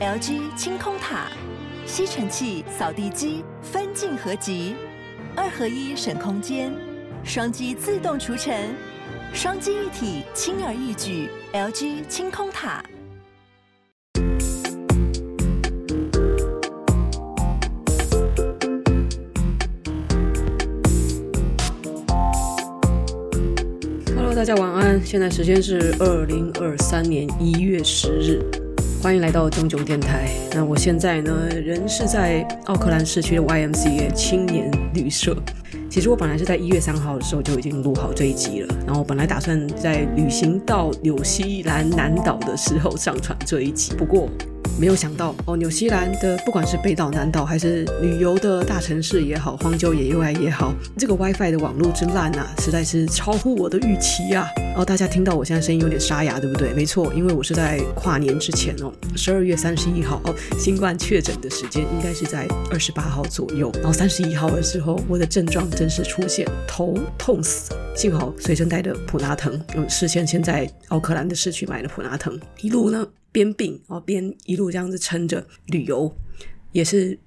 LG 清空塔，吸尘器、扫地机分镜合集，二合一省空间，双击自动除尘，双机一体轻而易举。LG 清空塔。大家晚安，现在时间是二零二三年一月十日，欢迎来到中炯电台。那我现在呢，人是在奥克兰市区的 YMCA 青年旅社。其实我本来是在一月三号的时候就已经录好这一集了，然后我本来打算在旅行到纽西兰南岛的时候上传这一集，不过。没有想到哦，纽西兰的不管是北岛、南岛，还是旅游的大城市也好，荒郊野外也好，这个 WiFi 的网络之烂啊，实在是超乎我的预期啊！然后大家听到我现在声音有点沙哑，对不对？没错，因为我是在跨年之前哦，十二月三十一号哦，新冠确诊的时间应该是在二十八号左右。然后三十一号的时候，我的症状真是出现头痛死，幸好随身带的普拉疼，嗯，事先先在奥克兰的市区买了普拉疼，一路呢。边病哦，边一路这样子撑着旅游，也是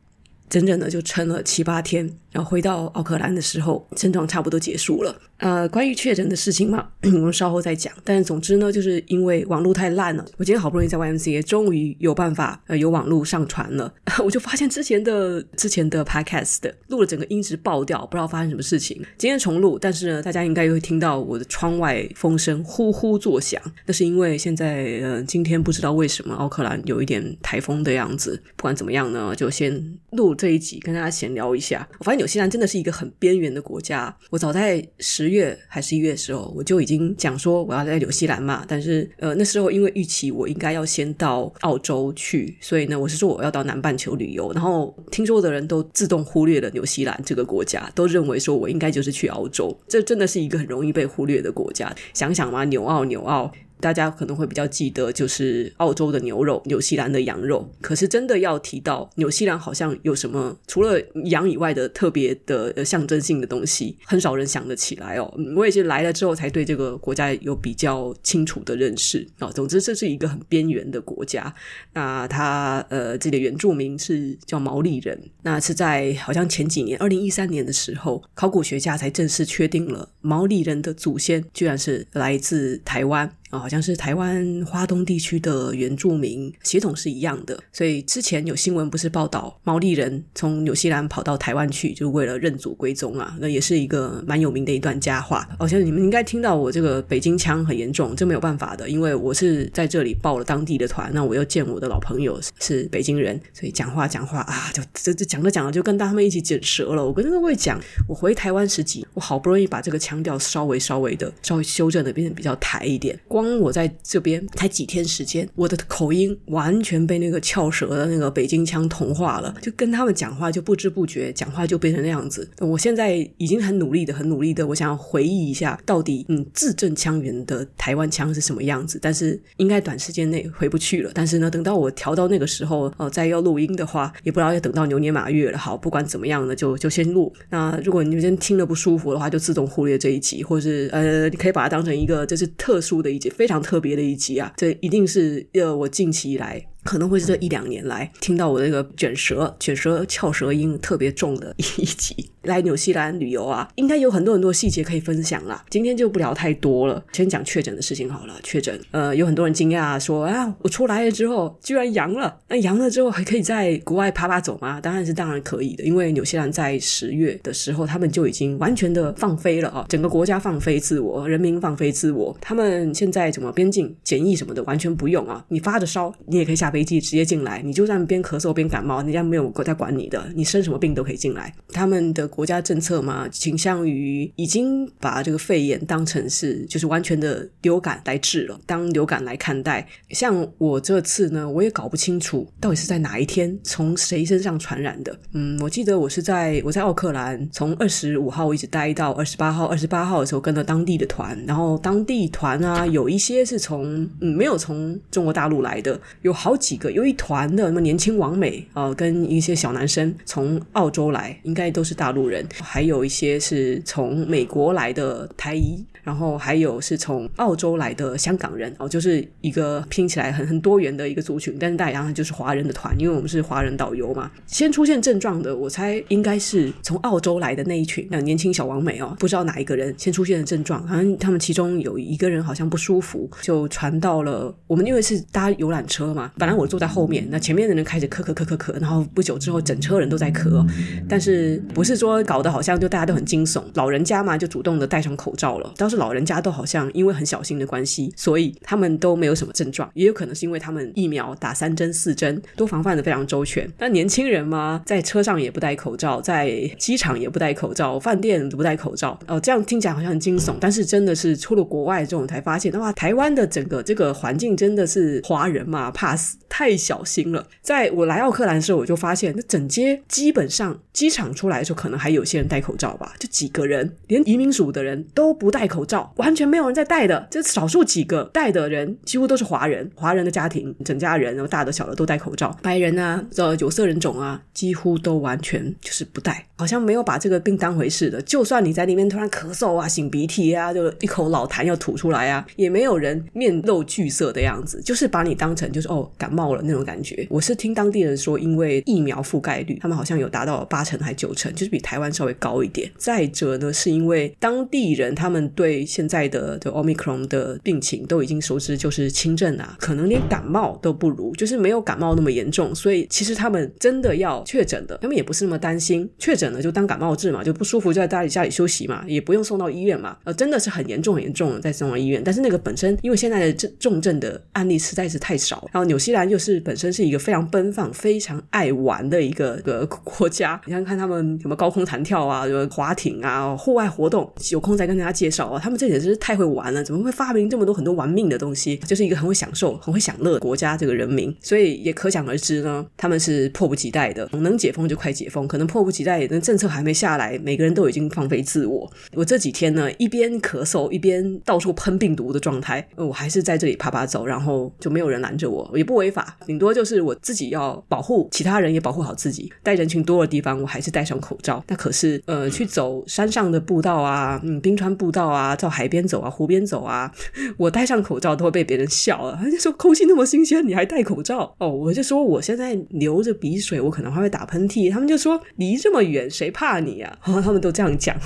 整整的就撑了七八天。然后回到奥克兰的时候，症状差不多结束了。呃，关于确诊的事情嘛，我们稍后再讲。但总之呢，就是因为网络太烂了，我今天好不容易在 YMCA 终于有办法呃有网络上传了，我就发现之前的之前的 Podcast 录了整个音质爆掉，不知道发生什么事情。今天重录，但是呢，大家应该又会听到我的窗外风声呼呼作响，那是因为现在呃今天不知道为什么奥克兰有一点台风的样子。不管怎么样呢，就先录这一集跟大家闲聊一下。我发现。纽西兰真的是一个很边缘的国家。我早在十月还是一月的时候，我就已经讲说我要在纽西兰嘛。但是呃，那时候因为预期我应该要先到澳洲去，所以呢，我是说我要到南半球旅游。然后听说的人都自动忽略了纽西兰这个国家，都认为说我应该就是去澳洲。这真的是一个很容易被忽略的国家。想想嘛，纽澳，纽澳。大家可能会比较记得，就是澳洲的牛肉，纽西兰的羊肉。可是真的要提到纽西兰，好像有什么除了羊以外的特别的象征性的东西，很少人想得起来哦。我也是来了之后才对这个国家有比较清楚的认识啊。总之，这是一个很边缘的国家。那它呃，这里原住民是叫毛利人。那是在好像前几年，二零一三年的时候，考古学家才正式确定了毛利人的祖先居然是来自台湾。啊，好像是台湾花东地区的原住民血统是一样的，所以之前有新闻不是报道毛利人从纽西兰跑到台湾去，就为了认祖归宗啊，那也是一个蛮有名的一段佳话。好像你们应该听到我这个北京腔很严重，这没有办法的，因为我是在这里报了当地的团，那我又见我的老朋友是北京人，所以讲话讲话啊，就这这讲着讲着就跟他们一起卷舌了。我跟各位讲，我回台湾时几，我好不容易把这个腔调稍微稍微的稍微修正的变成比较台一点，光。当我在这边才几天时间，我的口音完全被那个翘舌的那个北京腔同化了，就跟他们讲话就不知不觉讲话就变成那样子。我现在已经很努力的、很努力的，我想要回忆一下到底嗯字正腔圆的台湾腔是什么样子，但是应该短时间内回不去了。但是呢，等到我调到那个时候、呃，再要录音的话，也不知道要等到牛年马月了。好，不管怎么样呢，就就先录。那如果你们先听了不舒服的话，就自动忽略这一集，或是呃，你可以把它当成一个就是特殊的一非常特别的一集啊，这一定是要，我近期以来。可能会是这一两年来听到我这个卷舌、卷舌、翘舌音特别重的一集。来纽西兰旅游啊，应该有很多很多细节可以分享啦。今天就不聊太多了，先讲确诊的事情好了。确诊，呃，有很多人惊讶说啊，我出来了之后居然阳了，那阳了之后还可以在国外趴趴走吗？当然是当然可以的，因为纽西兰在十月的时候，他们就已经完全的放飞了啊，整个国家放飞自我，人民放飞自我。他们现在怎么边境检疫什么的完全不用啊，你发着烧你也可以下。飞机直接进来，你就算边咳嗽边感冒，人家没有国家管你的，你生什么病都可以进来。他们的国家政策嘛，倾向于已经把这个肺炎当成是就是完全的流感来治了，当流感来看待。像我这次呢，我也搞不清楚到底是在哪一天从谁身上传染的。嗯，我记得我是在我在奥克兰，从二十五号一直待到二十八号。二十八号的时候跟了当地的团，然后当地团啊有一些是从嗯没有从中国大陆来的，有好几。个，有一团的什么年轻王美啊、跟一些小男生从澳洲来，应该都是大陆人，还有一些是从美国来的台裔。然后还有是从澳洲来的香港人哦，就是一个拼起来很很多元的一个族群，但是大家就是华人的团，因为我们是华人导游嘛。先出现症状的，我猜应该是从澳洲来的那一群那年轻小王美哦，不知道哪一个人先出现的症状，好像他们其中有一个人好像不舒服，就传到了我们，因为是搭游览车嘛，本来我坐在后面，那前面的人开始咳咳咳咳咳，然后不久之后整车人都在咳，但是不是说搞得好像就大家都很惊悚，老人家嘛就主动的戴上口罩了，当时。老人家都好像因为很小心的关系，所以他们都没有什么症状，也有可能是因为他们疫苗打三针四针都防范的非常周全。那年轻人嘛，在车上也不戴口罩，在机场也不戴口罩，饭店都不戴口罩。哦，这样听起来好像很惊悚，但是真的是出了国外之后才发现，哇，台湾的整个这个环境真的是华人嘛，怕死，太小心了。在我来奥克兰的时候，我就发现，那整街基本上机场出来的时候，可能还有些人戴口罩吧，就几个人，连移民署的人都不戴口罩。完全没有人在戴的，就少数几个戴的人，几乎都是华人，华人的家庭，整家人，然后大的小的都戴口罩，白人啊，这有色人种啊，几乎都完全就是不戴，好像没有把这个病当回事的。就算你在里面突然咳嗽啊、擤鼻涕啊，就一口老痰要吐出来啊，也没有人面露惧色的样子，就是把你当成就是哦感冒了那种感觉。我是听当地人说，因为疫苗覆盖率，他们好像有达到八成还九成，就是比台湾稍微高一点。再者呢，是因为当地人他们对现在的的 Omicron 的病情都已经熟知，就是轻症啊，可能连感冒都不如，就是没有感冒那么严重。所以其实他们真的要确诊的，他们也不是那么担心。确诊了就当感冒治嘛，就不舒服就在家里家里休息嘛，也不用送到医院嘛。呃，真的是很严重很严重的再送到医院。但是那个本身因为现在的重重症的案例实在是太少，然后纽西西兰又是本身是一个非常奔放、非常爱玩的一个个国家。你看看他们什么高空弹跳啊，什么滑艇啊，户外活动，有空再跟大家介绍啊。他们这里。真是太会玩了，怎么会发明这么多很多玩命的东西？就是一个很会享受、很会享乐的国家，这个人民，所以也可想而知呢。他们是迫不及待的，能解封就快解封，可能迫不及待，那政策还没下来，每个人都已经放飞自我。我这几天呢，一边咳嗽一边到处喷病毒的状态，我还是在这里趴趴走，然后就没有人拦着我，也不违法，顶多就是我自己要保护其他人，也保护好自己。在人群多的地方，我还是戴上口罩。那可是呃，去走山上的步道啊，嗯，冰川步道啊，到海。边走啊，湖边走啊，我戴上口罩都会被别人笑了。他就说空气那么新鲜，你还戴口罩？哦，我就说我现在流着鼻水，我可能还会打喷嚏。他们就说离这么远，谁怕你啊？哦，他们都这样讲。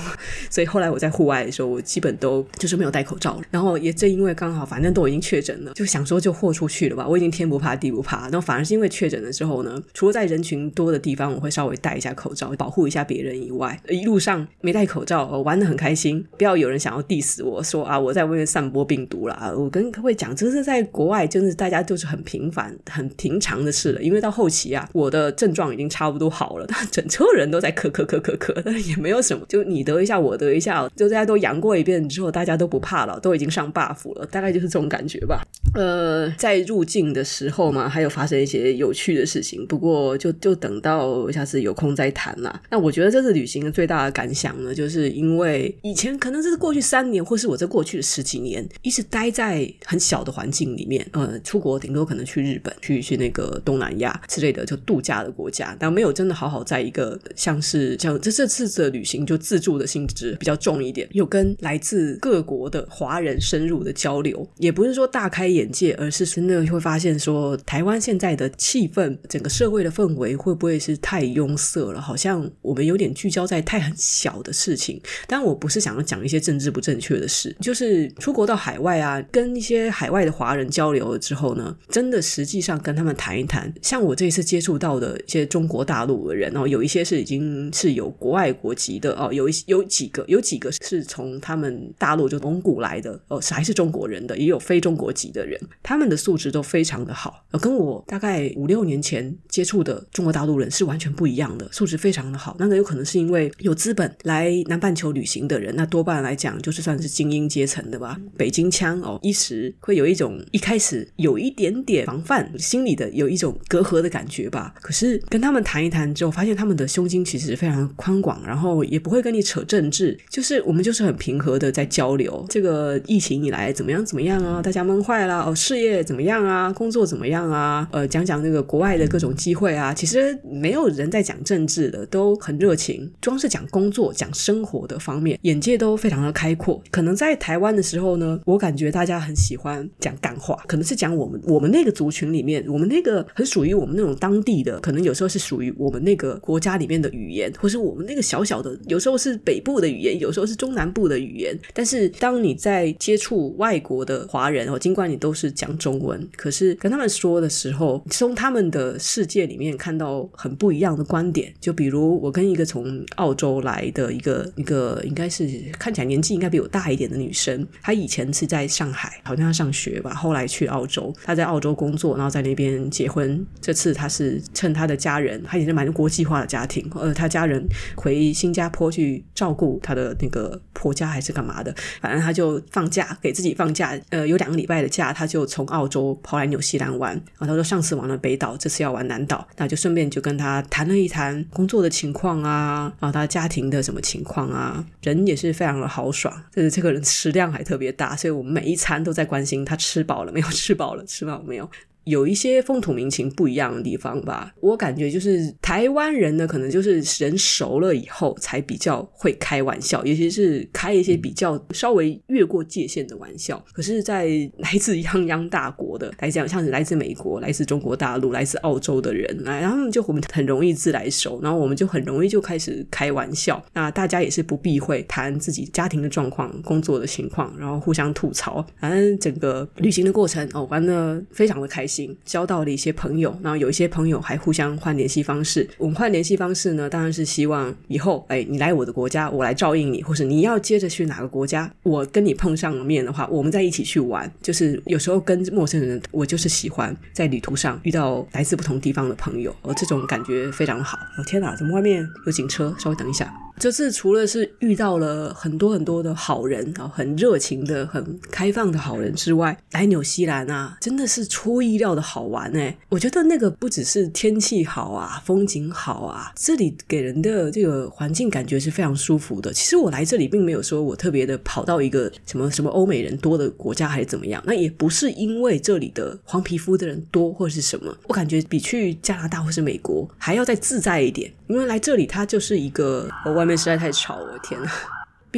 所以后来我在户外的时候，我基本都就是没有戴口罩。然后也正因为刚好，反正都已经确诊了，就想说就豁出去了吧。我已经天不怕怕地不怕。那反而是因为确诊的时候呢，除了在人群多的地方，我会稍微戴一下口罩，保护一下别人以外，一路上没戴口罩，我玩得很开心。不要有人想要 diss 我。说啊，我在外面散播病毒啦！我跟各位讲，这是在国外，真的大家就是很平凡、很平常的事了。因为到后期啊，我的症状已经差不多好了，但 整车人都在咳咳咳咳咳，但也没有什么，就你得一下，我得一下，就大家都阳过一遍之后，大家都不怕了，都已经上 buff 了，大概就是这种感觉吧。呃，在入境的时候嘛，还有发生一些有趣的事情，不过就就等到下次有空再谈啦。那我觉得这次旅行的最大的感想呢，就是因为以前可能这是过去三年或是。我在过去的十几年一直待在很小的环境里面，呃，出国顶多可能去日本、去去那个东南亚之类的就度假的国家，但没有真的好好在一个像是像这这次的旅行就自助的性质比较重一点，有跟来自各国的华人深入的交流，也不是说大开眼界，而是真的会发现说台湾现在的气氛，整个社会的氛围会不会是太拥塞了？好像我们有点聚焦在太很小的事情，但我不是想要讲一些政治不正确的事。就是出国到海外啊，跟一些海外的华人交流了之后呢，真的实际上跟他们谈一谈。像我这一次接触到的一些中国大陆的人哦，有一些是已经是有国外国籍的哦，有一有几个有几个是从他们大陆就蒙古来的哦，还是中国人的，也有非中国籍的，人他们的素质都非常的好，跟我大概五六年前接触的中国大陆人是完全不一样的，素质非常的好。那个有可能是因为有资本来南半球旅行的人，那多半来讲就是算是精英阶层的吧，北京腔哦，一时会有一种一开始有一点点防范，心里的有一种隔阂的感觉吧。可是跟他们谈一谈之后，发现他们的胸襟其实非常宽广，然后也不会跟你扯政治，就是我们就是很平和的在交流。这个疫情以来怎么样怎么样啊？大家闷坏哦，事业怎么样啊？工作怎么样啊，呃，讲讲那个国外的各种机会啊。其实没有人在讲政治的，都很热情。光是讲工作、讲生活的方面，眼界都非常的开阔。可能在台湾的时候呢，我感觉大家很喜欢讲干话，可能是讲我们我们那个族群里面，我们那个很属于我们那种当地的，可能有时候是属于我们那个国家里面的语言，或是我们那个小小的，有时候是北部的语言，有时候是中南部的语言。但是当你在接触外国的华人哦，尽管你都都是讲中文，可是跟他们说的时候，从他们的世界里面看到很不一样的观点。就比如我跟一个从澳洲来的一个一个，应该是看起来年纪应该比我大一点的女生，她以前是在上海，好像要上学吧，后来去澳洲，她在澳洲工作，然后在那边结婚。这次她是趁她的家人，她也是蛮国际化的家庭，呃，她家人回新加坡去照顾她的那个婆家还是干嘛的，反正她就放假给自己放假，呃，有两个礼拜的假，他就从澳洲跑来纽西兰玩。然后他说上次玩了北岛，这次要玩南岛，那就顺便就跟他谈了一谈工作的情况啊，然后他家庭的什么情况啊，人也是非常的豪爽，就是这个人食量还特别大，所以我们每一餐都在关心他吃饱了没有，吃饱了，吃饱没有。有一些风土民情不一样的地方吧，我感觉就是台湾人呢，可能就是人熟了以后才比较会开玩笑，尤其是开一些比较稍微越过界限的玩笑。可是，在来自泱泱大国的来讲，像是来自美国、来自中国大陆、来自澳洲的人，来，然后他们就我们很容易自来熟，然后我们就很容易就开始开玩笑。那大家也是不避讳谈自己家庭的状况、工作的情况，然后互相吐槽。反正整个旅行的过程哦，玩的非常的开心。交到了一些朋友，然后有一些朋友还互相换联系方式。我们换联系方式呢，当然是希望以后，哎，你来我的国家，我来照应你，或是你要接着去哪个国家，我跟你碰上了面的话，我们再一起去玩。就是有时候跟陌生人，我就是喜欢在旅途上遇到来自不同地方的朋友，哦，这种感觉非常好。哦，天哪，怎么外面有警车？稍微等一下。这次除了是遇到了很多很多的好人啊，很热情的、很开放的好人之外，来纽西兰啊，真的是出意料的好玩哎！我觉得那个不只是天气好啊，风景好啊，这里给人的这个环境感觉是非常舒服的。其实我来这里并没有说我特别的跑到一个什么什么欧美人多的国家还是怎么样，那也不是因为这里的黄皮肤的人多或是什么，我感觉比去加拿大或是美国还要再自在一点，因为来这里它就是一个外。外面实在太吵我，天呐。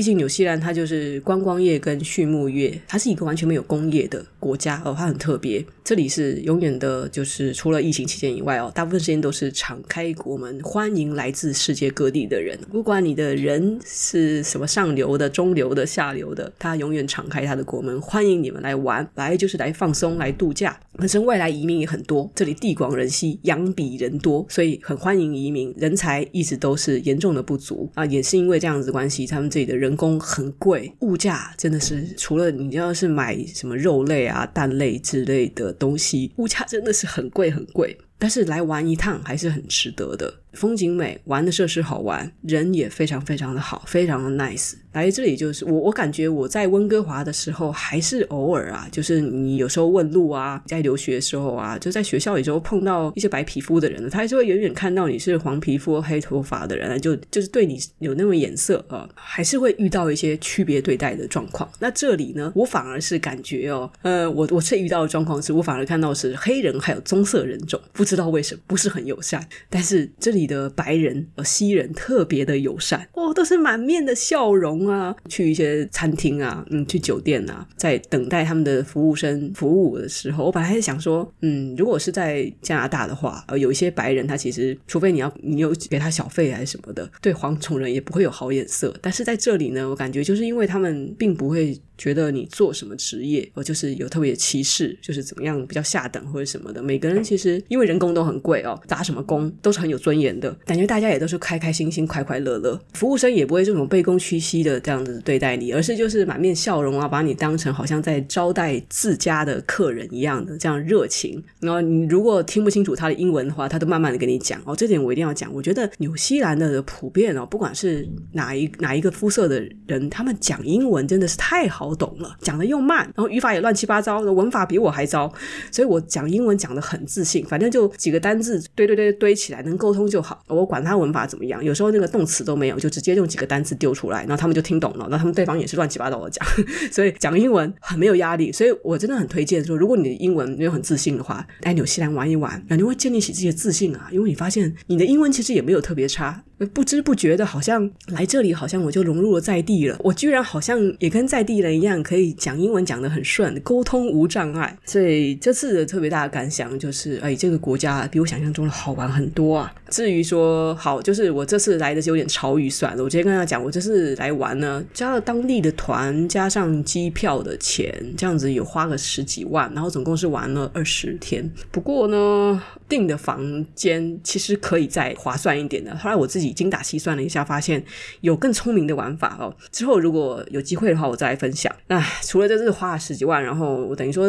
毕竟纽西兰它就是观光业跟畜牧业，它是一个完全没有工业的国家哦，它很特别。这里是永远的，就是除了疫情期间以外哦，大部分时间都是敞开国门，欢迎来自世界各地的人。不管你的人是什么上流的、中流的、下流的，它永远敞开它的国门，欢迎你们来玩，来就是来放松、来度假。本身外来移民也很多，这里地广人稀，羊比人多，所以很欢迎移民。人才一直都是严重的不足啊，也是因为这样子关系，他们这里的人人工很贵，物价真的是除了你要是买什么肉类啊、蛋类之类的东西，物价真的是很贵很贵。但是来玩一趟还是很值得的，风景美，玩的设施好玩，人也非常非常的好，非常的 nice。来这里就是我，我感觉我在温哥华的时候，还是偶尔啊，就是你有时候问路啊，在留学的时候啊，就在学校里时候碰到一些白皮肤的人，他还是会远远看到你是黄皮肤、黑头发的人，就就是对你有那种眼色啊，还是会遇到一些区别对待的状况。那这里呢，我反而是感觉哦，呃，我我最遇到的状况是我反而看到是黑人还有棕色人种，不知道为什么不是很友善，但是这里你的白人呃西人特别的友善哦，都是满面的笑容。啊，去一些餐厅啊，嗯，去酒店啊，在等待他们的服务生服务的时候，我本来是想说，嗯，如果是在加拿大的话，呃，有一些白人他其实，除非你要你有给他小费还是什么的，对黄种人也不会有好眼色。但是在这里呢，我感觉就是因为他们并不会。觉得你做什么职业，我就是有特别的歧视，就是怎么样比较下等或者什么的。每个人其实因为人工都很贵哦，打什么工都是很有尊严的，感觉大家也都是开开心心、快快乐乐。服务生也不会这种卑躬屈膝的这样子对待你，而是就是满面笑容啊，把你当成好像在招待自家的客人一样的这样热情。然后你如果听不清楚他的英文的话，他都慢慢的跟你讲哦。这点我一定要讲，我觉得纽西兰的普遍哦，不管是哪一哪一个肤色的人，他们讲英文真的是太好。搞懂了，讲的又慢，然后语法也乱七八糟，文法比我还糟，所以我讲英文讲的很自信，反正就几个单字堆堆堆堆起来，能沟通就好。我管他文法怎么样，有时候那个动词都没有，就直接用几个单字丢出来，然后他们就听懂了，然后他们对方也是乱七八糟的讲，所以讲英文很没有压力。所以我真的很推荐说，如果你的英文没有很自信的话，来纽西兰玩一玩，感觉会建立起自己的自信啊，因为你发现你的英文其实也没有特别差。不知不觉的，好像来这里，好像我就融入了在地了。我居然好像也跟在地人一样，可以讲英文讲得很顺，沟通无障碍。所以这次的特别大的感想就是，哎，这个国家比我想象中的好玩很多啊。至于说好，就是我这次来的是有点超预算了。我直接跟他讲，我这次来玩呢，加了当地的团，加上机票的钱，这样子有花了十几万，然后总共是玩了二十天。不过呢，订的房间其实可以再划算一点的。后来我自己。精打细算了一下，发现有更聪明的玩法哦。之后如果有机会的话，我再来分享。那除了这次花了十几万，然后我等于说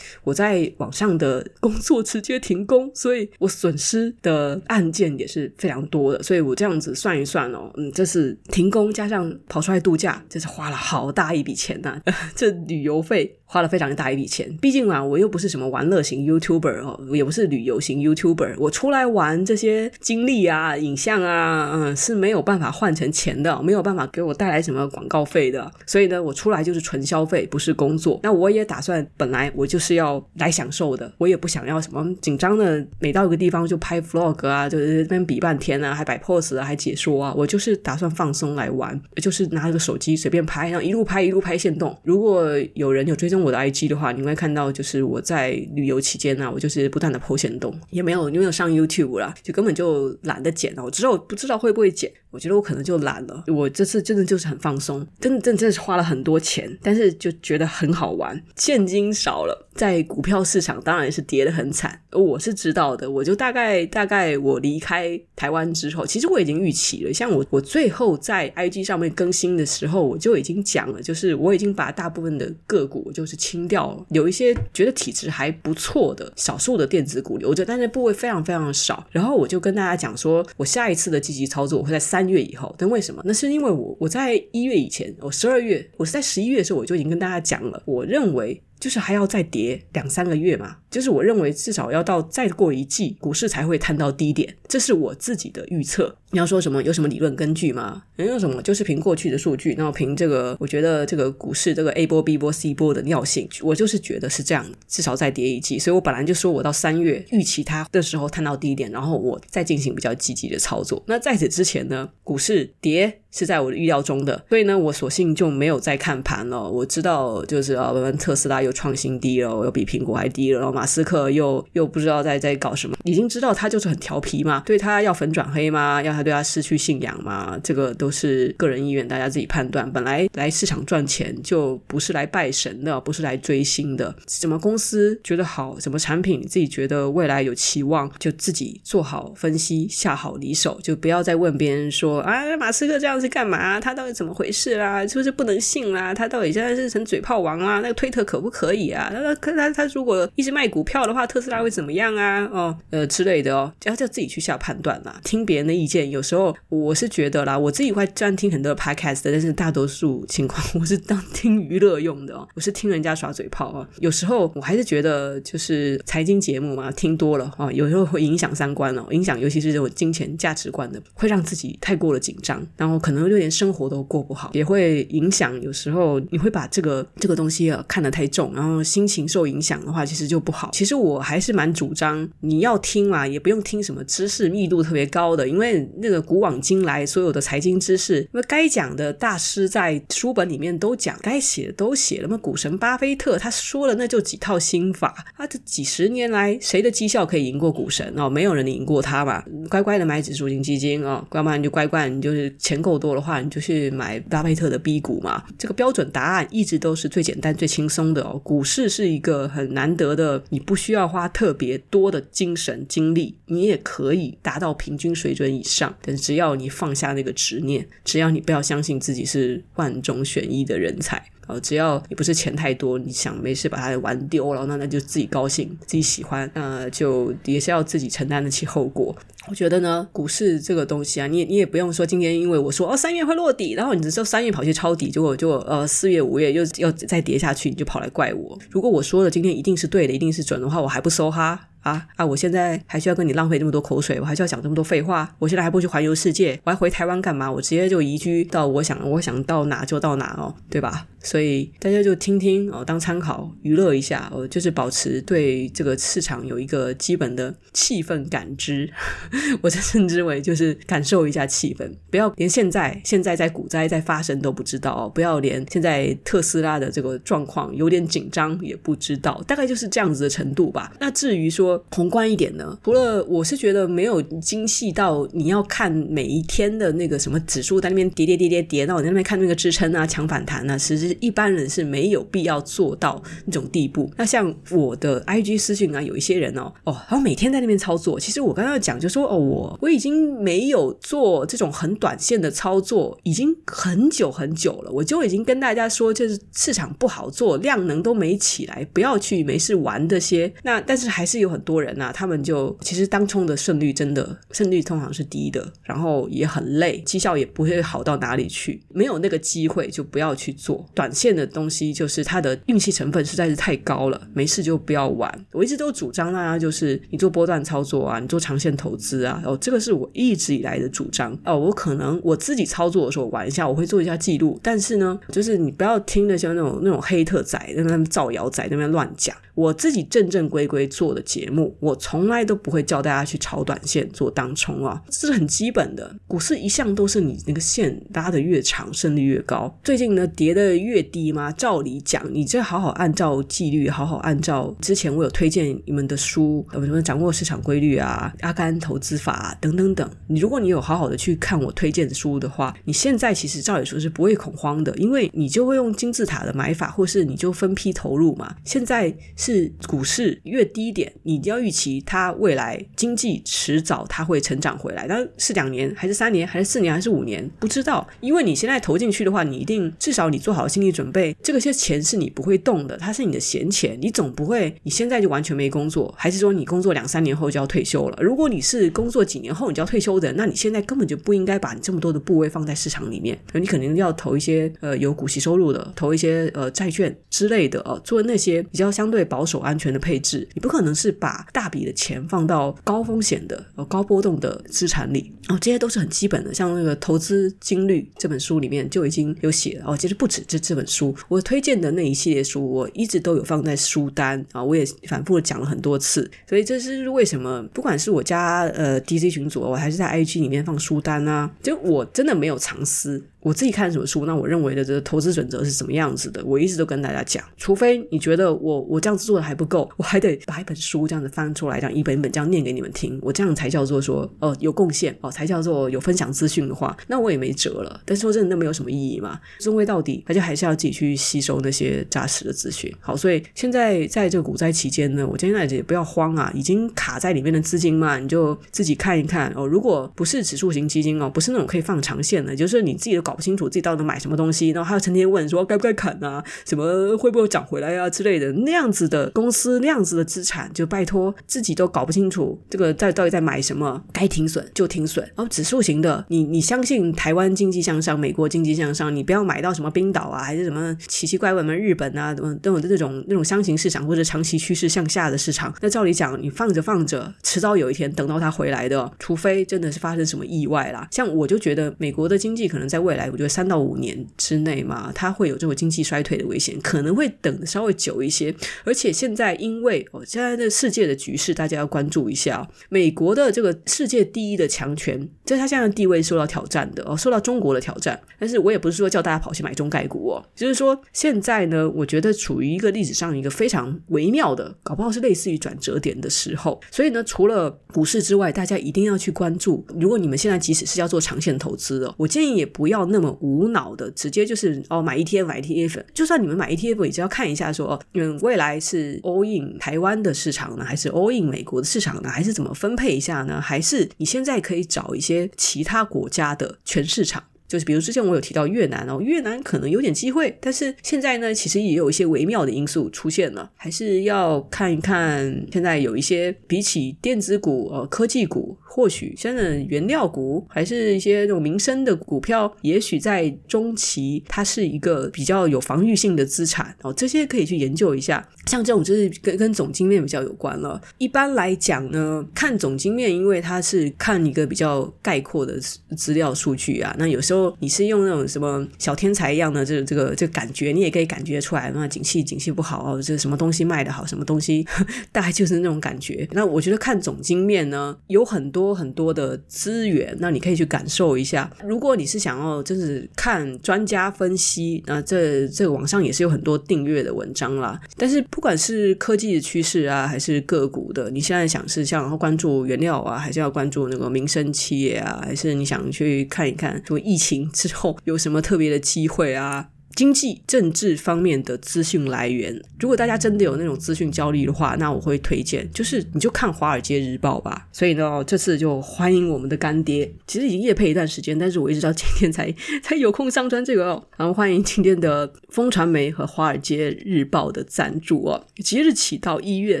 我在网上的工作直接停工，所以我损失的案件也是非常多的。所以我这样子算一算哦，嗯，这是停工加上跑出来度假，这是花了好大一笔钱呐、这旅游费。花了非常大一笔钱，毕竟嘛，我又不是什么玩乐型 YouTuber 哦，也不是旅游型 YouTuber，我出来玩这些经历啊、影像啊，嗯，是没有办法换成钱的，没有办法给我带来什么广告费的，所以呢，我出来就是纯消费，不是工作。那我也打算，本来我就是要来享受的，我也不想要什么紧张的，每到一个地方就拍 Vlog 啊，就是那边比半天啊，还摆 pose 啊，还解说啊，我就是打算放松来玩，就是拿着个手机随便拍，然后一路拍一路拍线动。如果有人有追踪我的 IG 的话，你会看到就是我在旅游期间呢、我就是不断的 po 限动，也没有没有上 YouTube 啦，就根本就懒得剪了。我知道我不知道会不会剪。我觉得我可能就懒了。我这次真的就是很放松，真的真的真的是花了很多钱，但是就觉得很好玩。现金少了，在股票市场当然是跌得很惨。我是知道的，我就大概大概我离开台湾之后，其实我已经预期了。像我我最后在 IG 上面更新的时候，我就已经讲了，就是我已经把大部分的个股就是清掉了，有一些觉得体质还不错的少数的电子股留着，但是部位非常非常少。然后我就跟大家讲说，我下一次的积极操作我会在三。月以后，但为什么？那是因为我我在一月以前，我十二月，我是在十一月的时候，我就已经跟大家讲了，我认为。就是还要再跌两三个月嘛，就是我认为至少要到再过一季，股市才会探到低点，这是我自己的预测。你要说什么？有什么理论根据吗？没有什么，就是凭过去的数据，然后凭这个，我觉得这个股市这个 A 波、B 波、C 波的尿性，我就是觉得是这样，至少再跌一季。所以我本来就说我到三月预期它的时候探到低点，然后我再进行比较积极的操作。那在此之前呢，股市跌是在我的预料中的，所以呢，我索性就没有再看盘了。我知道就是啊，我们特斯拉又。创新低了，又比苹果还低了。然后马斯克又又不知道在在搞什么，已经知道他就是很调皮嘛。对他要粉转黑吗？要他对他失去信仰吗？这个都是个人意愿，大家自己判断。本来来市场赚钱就不是来拜神的，不是来追星的。什么公司觉得好，什么产品自己觉得未来有期望，就自己做好分析，下好离手，就不要再问别人说啊，马斯克这样是干嘛？他到底怎么回事啦？是不是不能信啦？他到底现在是成嘴炮王啊？那个推特可不可以？啊，他他他如果一直卖股票的话，特斯拉会怎么样啊？哦，呃之类的哦，要就自己去下判断啦。听别人的意见，有时候我是觉得啦，我自己会专听很多 podcast，但是大多数情况我是当听娱乐用的哦，我是听人家耍嘴炮啊。有时候我还是觉得，就是财经节目嘛，听多了啊，有时候会影响三观哦，影响尤其是这种金钱价值观的，会让自己太过了紧张，然后可能能就连生活都过不好，也会影响。有时候你会把这个这个东西啊看得太重。然后心情受影响的话，其实就不好。其实我还是蛮主张你要听嘛，也不用听什么知识密度特别高的，因为那个古往今来所有的财经知识，那么该讲的大师在书本里面都讲，该写的都写了。那么股神巴菲特他说了，那就几套心法。他这几十年来，谁的绩效可以赢过股神哦？没有人赢过他嘛。乖乖的买指数型基金哦，要不然你就乖乖，你就是钱够多的话，你就去买巴菲特的 B 股嘛。这个标准答案一直都是最简单、最轻松的哦。股市是一个很难得的，你不需要花特别多的精神精力，你也可以达到平均水准以上。但只要你放下那个执念，只要你不要相信自己是万中选一的人才。呃，只要你不是钱太多，你想没事把它玩丢了，那那就自己高兴，自己喜欢，那，就也是要自己承担得起后果。我觉得呢，股市这个东西啊，你你也不用说今天因为我说哦三月会落底，然后你只说三月跑去抄底，结果就呃四月五月又要再跌下去，你就跑来怪我。如果我说的今天一定是对的，一定是准的话，我还不收哈。啊啊！我现在还需要跟你浪费这么多口水，我还需要讲这么多废话。我现在还不去环游世界，我还回台湾干嘛？我直接就移居到我想我想到哪就到哪哦，对吧？所以大家就听听哦，当参考娱乐一下哦，就是保持对这个市场有一个基本的气氛感知。我这称之为就是感受一下气氛，不要连现在现在在股灾在发生都不知道哦，不要连现在特斯拉的这个状况有点紧张也不知道，大概就是这样子的程度吧。那至于说，宏观一点呢，除了我是觉得没有精细到你要看每一天的那个什么指数在那边跌跌跌跌跌，到你在那边看那个支撑啊、抢反弹啊，其实一般人是没有必要做到那种地步。那像我的 IG 私讯啊，有一些人哦哦，然后每天在那边操作。其实我刚刚讲就说哦，我我已经没有做这种很短线的操作，已经很久很久了。我就已经跟大家说，就是市场不好做，量能都没起来，不要去没事玩这些。那但是还是有很多人啊，他们就其实当冲的胜率真的胜率通常是低的，然后也很累，绩效也不会好到哪里去。没有那个机会就不要去做短线的东西，就是它的运气成分实在是太高了，没事就不要玩。我一直都主张大家就是你做波段操作啊，你做长线投资啊，哦，这个是我一直以来的主张。哦，我可能我自己操作的时候玩一下，我会做一下记录，但是呢，就是你不要听那些那种那种黑特仔在那边造谣仔那边乱讲。我自己正正规规做的节目，我从来都不会叫大家去炒短线做当冲啊，这是很基本的。股市一向都是你那个线拉得越长，胜率越高。最近呢，跌得越低嘛，照理讲，你这好好按照纪律，好好按照之前我有推荐你们的书，什么掌握市场规律啊，阿甘投资法啊，等等等。你如果你有好好的去看我推荐的书的话，你现在其实照理说是不会恐慌的，因为你就会用金字塔的买法，或是你就分批投入嘛。现在。是股市越低点，你你要预期它未来经济迟早它会成长回来，但是两年还是三年还是四年还是五年不知道，因为你现在投进去的话，你一定至少你做好心理准备，这个些钱是你不会动的，它是你的闲钱，你总不会你现在就完全没工作，还是说你工作两三年后就要退休了？如果你是工作几年后你就要退休的，那你现在根本就不应该把你这么多的部位放在市场里面，你肯定要投一些呃有股息收入的，投一些呃债券之类的哦，做那些比较相对。保守安全的配置，你不可能是把大笔的钱放到高风险的、高波动的资产里哦，这些都是很基本的。像那个《投资金律》这本书里面就已经有写了哦，其实不止这这本书，我推荐的那一系列书，我一直都有放在书单啊，我也反复的讲了很多次。所以这是为什么，不管是我家呃 DC 群组，我还是在 IG 里面放书单啊，就我真的没有藏私。我自己看什么书，那我认为的这个投资准则是什么样子的，我一直都跟大家讲。除非你觉得我我这样子做的还不够，我还得把一本书这样子翻出来，这样一本一本这样念给你们听，我这样才叫做说哦、呃、有贡献哦，才叫做有分享资讯的话，那我也没辙了。但说真的，那没有什么意义嘛。终归到底，大家还是要自己去吸收那些扎实的资讯。好，所以现在在这个股灾期间呢，我建议大家也不要慌啊，已经卡在里面的资金嘛，你就自己看一看哦。如果不是指数型基金哦，不是那种可以放长线的，就是你自己都搞不清楚自己到底买什么东西，然后还要成天问说该不该砍啊，什么会不会涨回来啊之类的，那样子的公司，那样子的资产，就拜托自己都搞不清楚这个在到底在买什么，该停损就停损。然后指数型的，你你相信台湾经济向上，美国经济向上，你不要买到什么冰岛啊，还是什么奇奇怪怪什么日本啊，等等这种那种箱型市场或者长期趋势向下的？市场，那照理讲，你放着放着，迟早有一天等到它回来的，除非真的？是发生什么意外啦。像我就觉得美国的？经济可能在未来，我觉得三到五年。之内嘛，它会有这种经济衰退的危险，可能会等稍微久一些。而且现在因为哦，现在的世界的局势，大家要关注一下。美国的这个世界第一的强权，就是它现在的地位受到挑战的哦，受到中国的挑战。但是我也不是说叫大家跑去买中概股哦，就是说现在呢，我觉得处于一个历史上一个非常微妙的，搞不好是类似于转折点的时候。所以呢，除了股市之外，大家一定要去关注。如果你们现在即使是要做长线投资的，我建议也不要那么无脑。的直接就是哦，买 ETF 买 ETF，就算你们买 ETF，也只要看一下说哦，你们未来是 all in 台湾的市场呢，还是 all in 美国的市场呢，还是怎么分配一下呢？还是你现在可以找一些其他国家的全市场。就是比如之前我有提到越南哦，越南可能有点机会，但是现在呢，其实也有一些微妙的因素出现了，还是要看一看。现在有一些比起电子股、呃科技股，或许现在原料股还是一些这种民生的股票，也许在中期它是一个比较有防御性的资产哦，这些可以去研究一下。像这种就是跟跟总经面比较有关了。一般来讲呢，看总经面，因为它是看一个比较概括的资料数据啊。那有时候你是用那种什么小天才一样的这个、这个这个感觉，你也可以感觉出来，那景气景气不好哦，这什么东西卖得好，什么东西 大概就是那种感觉。那我觉得看总经面呢，有很多很多的资源，那你可以去感受一下。如果你是想要就是看专家分析，那这这个网上也是有很多订阅的文章啦，但是。不管是科技的趋势啊，还是个股的，你现在想是像关注原料啊，还是要关注那个民生企业啊，还是你想去看一看，什么疫情之后有什么特别的机会啊？经济、政治方面的资讯来源，如果大家真的有那种资讯焦虑的话，那我会推荐，就是你就看《华尔街日报》吧。所以呢，这次就欢迎我们的干爹，其实已经夜配一段时间，但是我一直到今天才才有空上传这个哦。然后欢迎今天的风传媒和《华尔街日报》的赞助哦。即日起到一月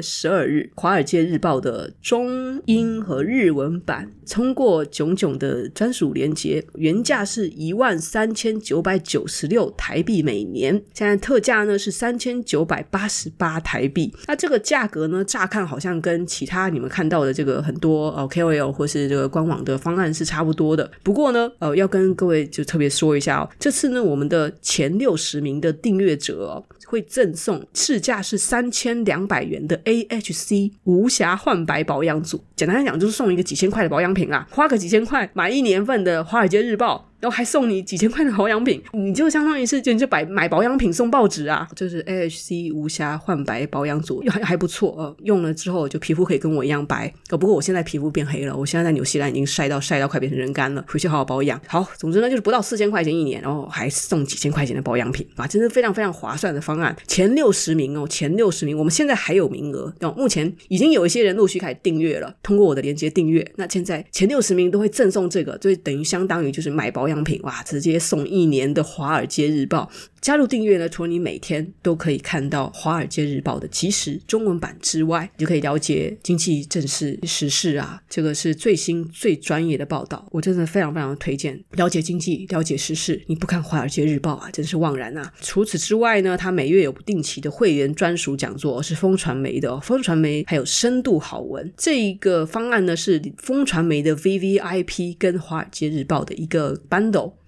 十二日，《华尔街日报》的中英和日文版通过囧囧的专属连接，原价是一万三千九百九十六台币每年，现在特价呢是三千九百八十八台币。那这个价格呢，乍看好像跟其他你们看到的这个很多呃 KOL 或是这个官网的方案是差不多的。不过呢，呃，要跟各位就特别说一下哦，这次呢，我们的前六十名的订阅者哦，会赠送市价是三千两百元的 AHC 无瑕焕白保养组。简单来讲，就是送一个几千块的保养品啊，花个几千块买一年份的《华尔街日报》。然后还送你几千块的保养品，你就相当于是就你就买买保养品送报纸啊！就是 AHC 无瑕焕白保养组，还还不错哦、用了之后就皮肤可以跟我一样白。哦，不过我现在皮肤变黑了，我现在在纽西兰已经晒到晒到快变成人干了，回去好好保养。好，总之呢就是不到四千块钱一年，然后还送几千块钱的保养品啊，真是非常非常划算的方案。前六十名哦，前六十名，我们现在还有名额哦。目前已经有一些人陆续开始订阅了，通过我的链接订阅。那现在前六十名都会赠送这个，就等于相当于就是买保养商品哇，直接。送一年的《华尔街日报》，加入订阅呢，除了你每天都可以看到《华尔街日报》的即时中文版之外，你就可以了解经济、政事、时事啊，这个是最新最专业的报道。我真的非常非常推荐了解经济、了解时事。你不看《华尔街日报》啊，真是枉然啊！除此之外呢，它每月有不定期的会员专属讲座，是风传媒的，风传媒还有深度好文这一个方案呢，是风传媒的 VVIP 跟《华尔街日报》的一个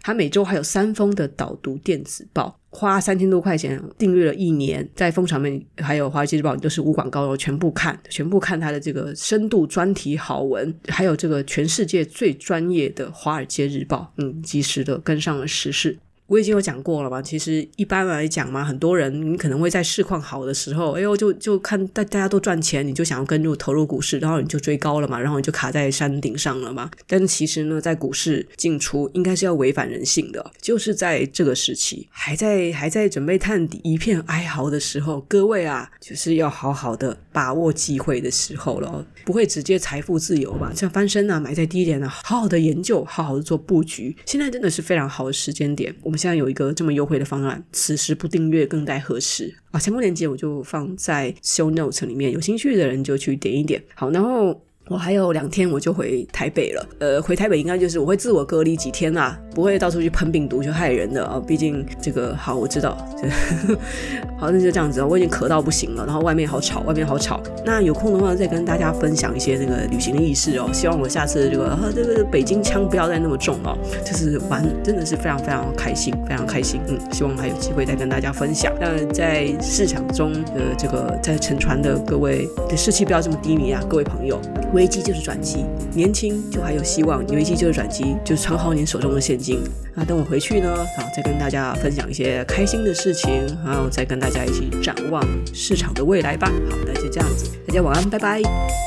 他每周还有三封的导读电子报，花三千多块钱订阅了一年，在风传媒还有华尔街日报，你都是无广告的，全部看，全部看他的这个深度专题好文，还有这个全世界最专业的华尔街日报，嗯，及时的跟上了时事。我已经有讲过了嘛，其实一般来讲嘛，很多人你可能会在市况好的时候，哎呦，就就看大大家都赚钱，你就想要跟入投入股市，然后你就追高了嘛，然后你就卡在山顶上了嘛。但其实呢，在股市进出应该是要违反人性的，就是在这个时期还在还在准备探底、一片哀嚎的时候，各位啊，就是要好好的把握机会的时候了，不会直接财富自由吧？像翻身啊，买在低点啊，好好的研究，好好的做布局，现在真的是非常好的时间点。我们们。现在有一个这么优惠的方案，此时不订阅更待何时啊？相关链接我就放在 show notes 里面，有兴趣的人就去点一点。好，然后。我还有两天我就回台北了，呃，回台北应该就是我会自我隔离几天啦，不会到处去喷病毒去害人的啊。毕竟这个好，我知道，好，那就这样子，我已经咳到不行了，然后外面好吵，外面好吵。那有空的话再跟大家分享一些那个旅行的意识哦。希望我下次这个啊这个北京腔不要再那么重哦，就是玩真的是非常非常开心，非常开心。嗯，希望还有机会再跟大家分享。那在市场中的这个在沉船的各位的士气不要这么低迷啊，各位朋友。危机就是转机，年轻就还有希望。危机就是转机，就藏好你手中的现金。啊，等我回去呢，啊，再跟大家分享一些开心的事情，然后再跟大家一起展望市场的未来吧。好，那就这样子，大家晚安，拜拜。